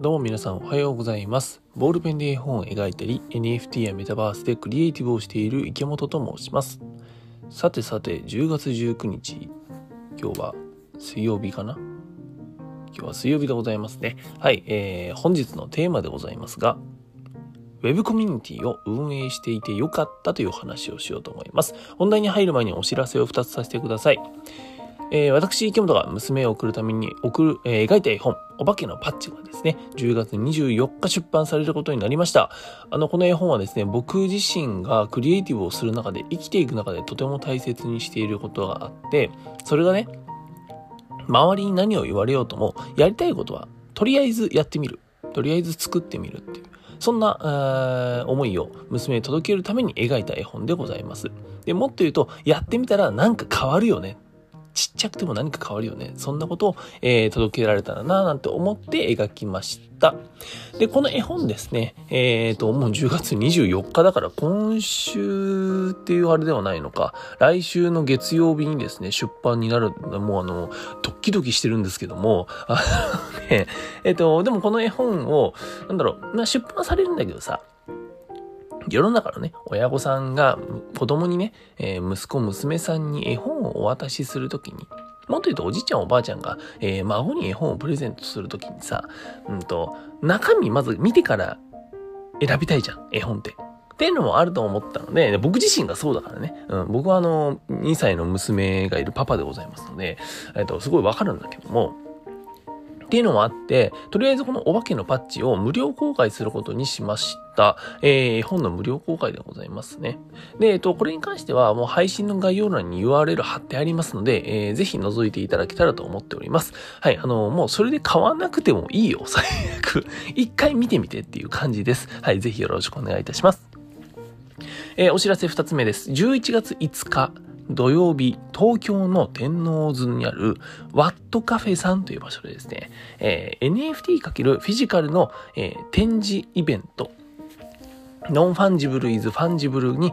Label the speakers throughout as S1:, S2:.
S1: どうも皆さんおはようございます。ボールペンで絵本を描いたり、NFT やメタバースでクリエイティブをしている池本と申します。さてさて、10月19日、今日は水曜日かな？今日は水曜日でございますね。はい、えー、本日のテーマでございますが、ウェブコミュニティを運営していてよかったという話をしようと思います。本題に入る前にお知らせを2つさせてください。えー、私、池本が娘を送るために送る、えー描いた絵本、お化けのパッチがですね、10月24日出版されることになりました。あの、この絵本はですね、僕自身がクリエイティブをする中で、生きていく中でとても大切にしていることがあって、それがね、周りに何を言われようとも、やりたいことは、とりあえずやってみる。とりあえず作ってみるっていう。そんな、思いを娘に届けるために描いた絵本でございます。で、もっと言うと、やってみたらなんか変わるよね。ちっちゃくても何か変わるよね。そんなことを、えー届けられたらななんて思って描きました。で、この絵本ですね、えっ、と、もう10月24日だから今週っていうあれではないのか、来週の月曜日にですね、出版になる、もうあの、ドッキドキしてるんですけども、あのね、えっ、と、でもこの絵本を、なんだろう、まあ、出版されるんだけどさ、世の中のね、親御さんが子供にね、えー息子、娘さんに絵本をお渡しするときに、もっと言うとおじいちゃんおばあちゃんが、えー孫に絵本をプレゼントするときにさ、うんと、中身まず見てから選びたいじゃん、絵本って。っていうのもあると思ったので、僕自身がそうだからね。うん、僕はあの、2歳の娘がいるパパでございますので、えっと、すごいわかるんだけども、っていうのもあって、とりあえずこのお化けのパッチを無料公開することにしました。えー、本の無料公開でございますね。で、えっと、これに関してはもう配信の概要欄に URL 貼ってありますので、えー、ぜひ覗いていただけたらと思っております。はい、あの、もうそれで買わなくてもいいよ、最悪。一回見てみてっていう感じです。はい、ぜひよろしくお願いいたします。えーお知らせ二つ目です。11月5日土曜日、東京の天王洲にあるワットカフェさんという場所でですね、えー NFT× フィジカルの、えー展示イベント、 Non-Fungible is Fungible に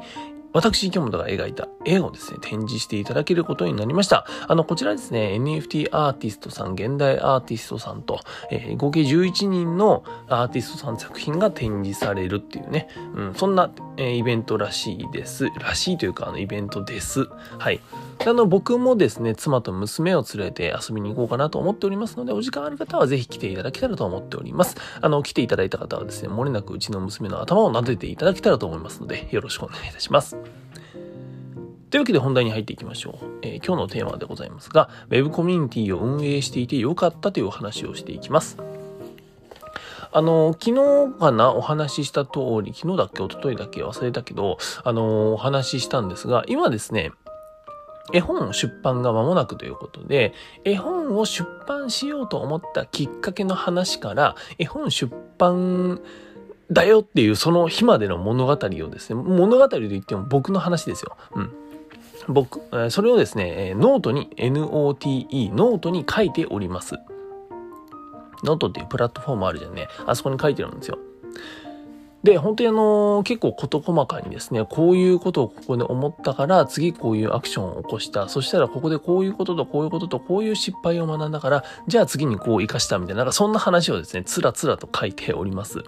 S1: 私、池本が描いた絵をですね、展示していただけることになりました。あの、こちらですね、NFT アーティストさん、現代アーティストさんと、えー合計11人のアーティストさん作品が展示されるっていうね、うん、そんな、えーイベントらしいです。らしいというか、あの、イベントです。はい。あの、僕もですね、妻と娘を連れて遊びに行こうかなと思っておりますので、お時間ある方はぜひ来ていただけたらと思っております。あの、来ていただいた方はですね、漏れなくうちの娘の頭を撫でていただけたらと思いますので、よろしくお願いいたします。というわけで本題に入っていきましょう。えー今日のテーマでございますが、Web コミュニティを運営していてよかったというお話をしていきます。あの、昨日かな、お話しした通り、昨日だっけ、一昨日だっけ、忘れたけど、あの、お話ししたんですが、今ですね、絵本出版が間もなくということで、絵本を出版しようと思ったきっかけの話から、絵本出版だよっていうその日までの物語をですね、物語といっても僕の話ですよ。うん。僕、それをですね、ノートに、NOTE、ノートに書いております。ノートっていうプラットフォームあるじゃんね。あそこに書いてるんですよ。で、本当にあの結構事細かにですね、こういうことをここで思ったから、次こういうアクションを起こした。そしたらここでこういうこととこういうこととこういう失敗を学んだから、じゃあ次にこう活かしたみたいな、なんかそんな話をですね、つらつらと書いております。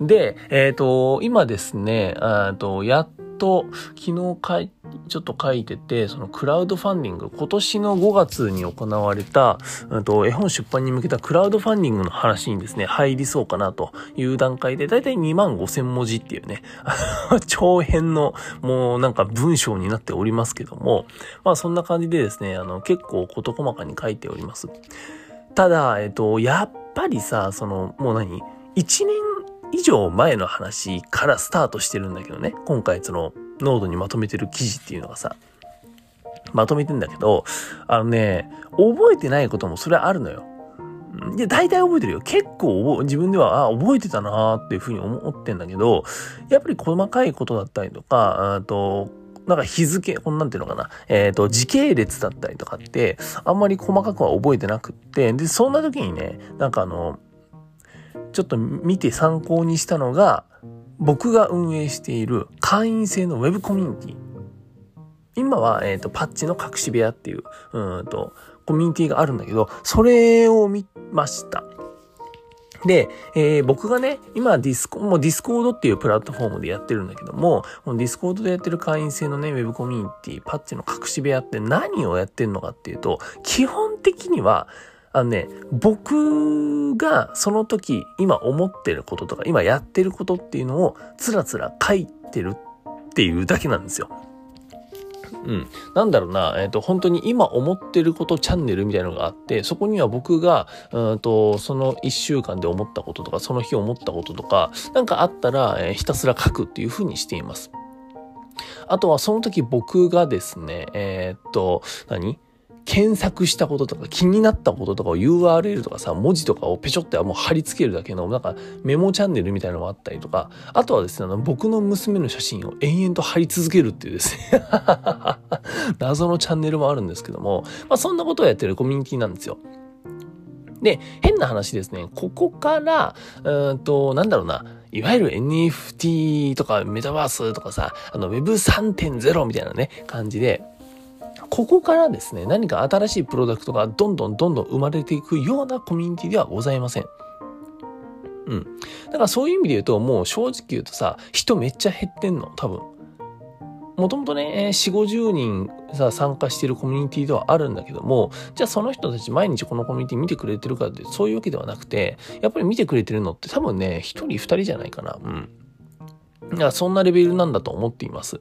S1: で、えっ、と、今ですね、と、やっと、昨日書い、ちょっと書いてて、そのクラウドファンディング、今年の5月に行われた、うんと、絵本出版に向けたクラウドファンディングの話にですね、入りそうかなという段階で、だいたい2万5千文字っていうね、長編の、もうなんか文章になっておりますけども、まあそんな感じでですね、あの、結構事細かに書いております。ただ、えっと、やっぱりさ、その、もう何 ?1 年以上前の話からスタートしてるんだけどね。今回その、ノードにまとめてる記事っていうのがさ、まとめてんだけど、あのね、覚えてないこともそれはあるのよ。いや、大体覚えてるよ。結構自分では、あ、覚えてたなーっていうふうに思ってんだけど、やっぱり細かいことだったりとか、あと、なんか日付、こんなんていうのかな、えっ、と、時系列だったりとかって、あんまり細かくは覚えてなくって、で、そんな時にね、なんかあの、ちょっと見て参考にしたのが、僕が運営している会員制のウェブコミュニティ。今は、えっ、と、パッチの隠し部屋っていう、うんと、コミュニティがあるんだけど、それを見ました。で、えー、僕がね、今ディスコ、もう Discordっていうプラットフォームでやってるんだけども、この Discordでやってる会員制のね、ウェブコミュニティ、パッチの隠し部屋って何をやってるのかっていうと、基本的には、あのね、僕がその時、今思ってることとか、今やってることっていうのを、つらつら書いてるっていうだけなんですよ。うん。なんだろうな、えっ、ー、と、本当に今思ってることチャンネルみたいなのがあって、そこには僕が、うんと、その一週間で思ったこととか、その日思ったこととか、なんかあったら、えー、ひたすら書くっていうふうにしています。あとはその時僕がですね、えー、っと、何？検索したこととか気になったこととかを URL とかさ、文字とかをペチョってもう貼り付けるだけのなんかメモチャンネルみたいなのもあったりとか、あとはですね、あの僕の娘の写真を延々と貼り続けるっていうですね 謎のチャンネルもあるんですけども、まあそんなことをやってるコミュニティなんですよ。で、変な話ですね、ここから、うんと、なんだろうな、いわゆる NFT とかメタバースとかさ、あの Web3.0 みたいなね、感じで、ここからですね、何か新しいプロダクトがどんどんどんどん生まれていくようなコミュニティではございません。うん。だからそういう意味で言うと、もう正直言うとさ、人めっちゃ減ってんの、多分。もともとね、4、50人さ、参加してるコミュニティではあるんだけども、じゃあその人たち毎日このコミュニティ見てくれてるかって、そういうわけではなくて、やっぱり見てくれてるのって多分ね、1人2人じゃないかな。うん。そんなレベルなんだと思っています。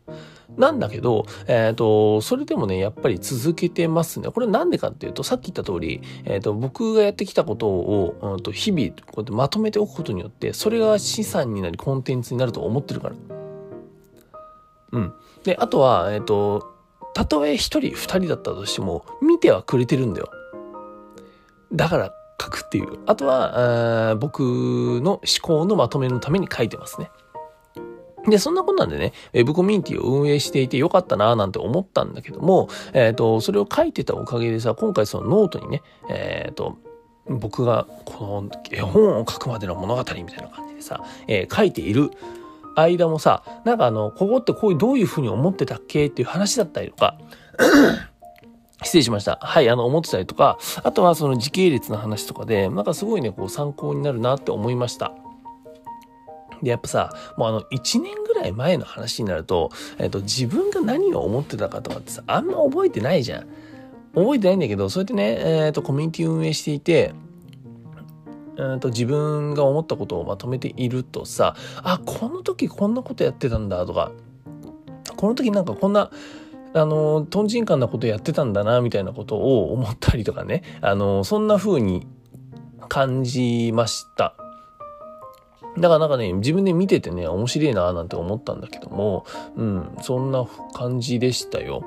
S1: なんだけど、えっ、ー、と、それでもね、やっぱり続けてますね。これなんでかっていうと、さっき言った通り、えっ、ー、と、僕がやってきたことを、うん、と日々、こうやってまとめておくことによって、それが資産になり、コンテンツになると思ってるから。うん。で、あとは、えっ、ー、と、たとえ一人二人だったとしても、見てはくれてるんだよ。だから書くっていう。あとは、僕の思考のまとめのために書いてますね。で、そんなことなんでね、ウェブコミュニティを運営していてよかったなぁなんて思ったんだけども、えっ、ー、と、それを書いてたおかげでさ、今回そのノートにね、えっ、ー、と、僕がこの絵本を書くまでの物語みたいな感じでさ、えー、書いている間もさ、なんかあの、ここってこういうどういうふうに思ってたっけっていう話だったりとか、失礼しました。はい、あの、思ってたりとか、あとはその時系列の話とかで、なんかすごいね、こう参考になるなって思いました。で、やっぱさ、もうあの、1年ぐらい前の話になると、えっと、自分が何を思ってたかとかってさ、あんま覚えてないじゃん。覚えてないんだけど、そうやってね、えっ、と、コミュニティ運営していて、うんと自分が思ったことをまとめているとさ、あ、この時こんなことやってたんだとか、この時なんかこんな、あの、とんちんかんなことやってたんだな、みたいなことを思ったりとかね、あの、そんな風に感じました。だからなんかね、自分で見ててね、面白いななんて思ったんだけども、うん、そんな感じでしたよ。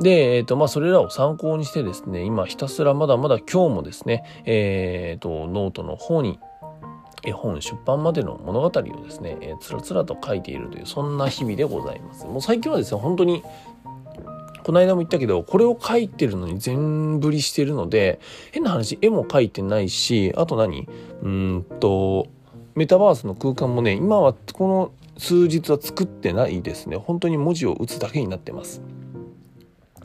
S1: で、えっ、ー、と、まあ、それらを参考にしてですね、今ひたすらまだまだ今日もですね、えっ、ー、と、ノートの方に絵本出版までの物語をですね、えー、つらつらと書いているという、そんな日々でございます。もう最近はですね、本当に、この間も言ったけど、これを書いてるのに全振りしてるので、変な話、絵も描いてないし、あと何？うんと、メタバースの空間もね、今はこの数日は作ってないですね。本当に文字を打つだけになってます。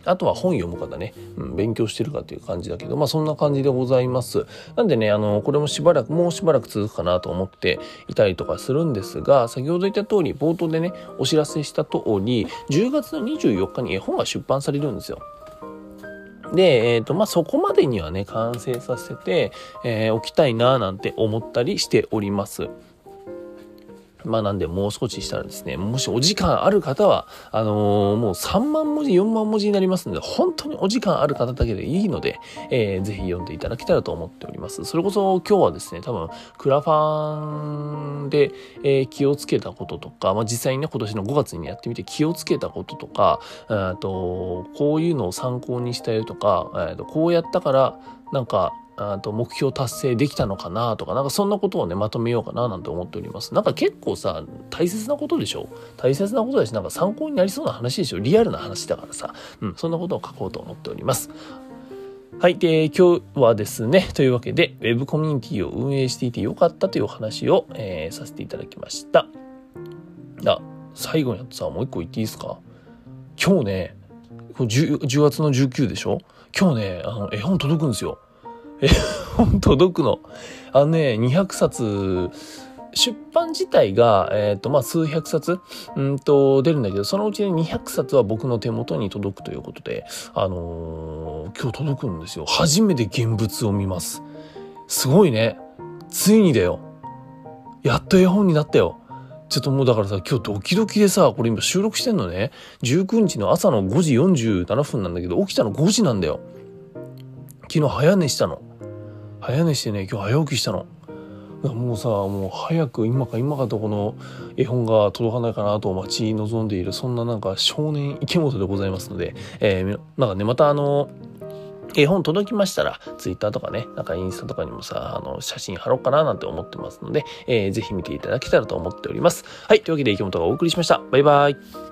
S1: あとは本読む方ね、うん、勉強してるかっていう感じだけど、まあそんな感じでございます。なんでね、あの、これもしばらく、もうしばらく続くかなと思っていたりとかするんですが、先ほど言った通り、冒頭でね、お知らせした通り、10月の24日に絵本が出版されるんですよ。で、えっ、ー、と、まあ、そこまでにはね、完成させて、えー、おきたいななんて思ったりしております。まあなんでもう少ししたらですね、もしお時間ある方は、あのー、もう3万文字、4万文字になりますので、本当にお時間ある方だけでいいので、えー、ぜひ読んでいただけたらと思っております。それこそ今日はですね、多分、クラファンで、えー、気をつけたこととか、まあ実際にね、今年の5月にやってみて気をつけたこととか、えとこういうのを参考にしたよとか、えー、とこうやったから、なんか、あと目標達成できたのかなとか、なんかそんなことをね、まとめようかななんて思っております。なんか結構さ、大切なことでしょ？大切なことだし、なんか参考になりそうな話でしょ？リアルな話だからさ、うん、そんなことを書こうと思っております。はい。で、今日はですね、というわけで、Web コミュニティを運営していてよかったというお話を、えー、させていただきました。あ、最後にさ、もう一個言っていいですか？今日ね、10, 10月の19でしょ？今日ね、あの、絵本届くんですよ。絵 本届くの。あのね、200冊、出版自体が、えっ、ー、と、まあ、数百冊、うんと、出るんだけど、そのうちに200冊は僕の手元に届くということで、あのー、今日届くんですよ。初めて現物を見ます。すごいね。ついにだよ。やっと絵本になったよ。ちょっともうだからさ、今日ドキドキでさ、これ今収録してんのね。19日の朝の5時47分なんだけど、起きたの5時なんだよ。昨日早寝したの。早寝してね、今日早起きしたの。もうさもう早く今か今かとこの絵本が届かないかなと待ち望んでいるそんななんか少年池本でございますので、えー、なんかねまたあの絵本届きましたら、ツイッターとかね、なんかインスタとかにもさ、あの、写真貼ろうかななんて思ってますので、えー、ぜひ見ていただけたらと思っております。はい、というわけで池本がお送りしました。バイバイ。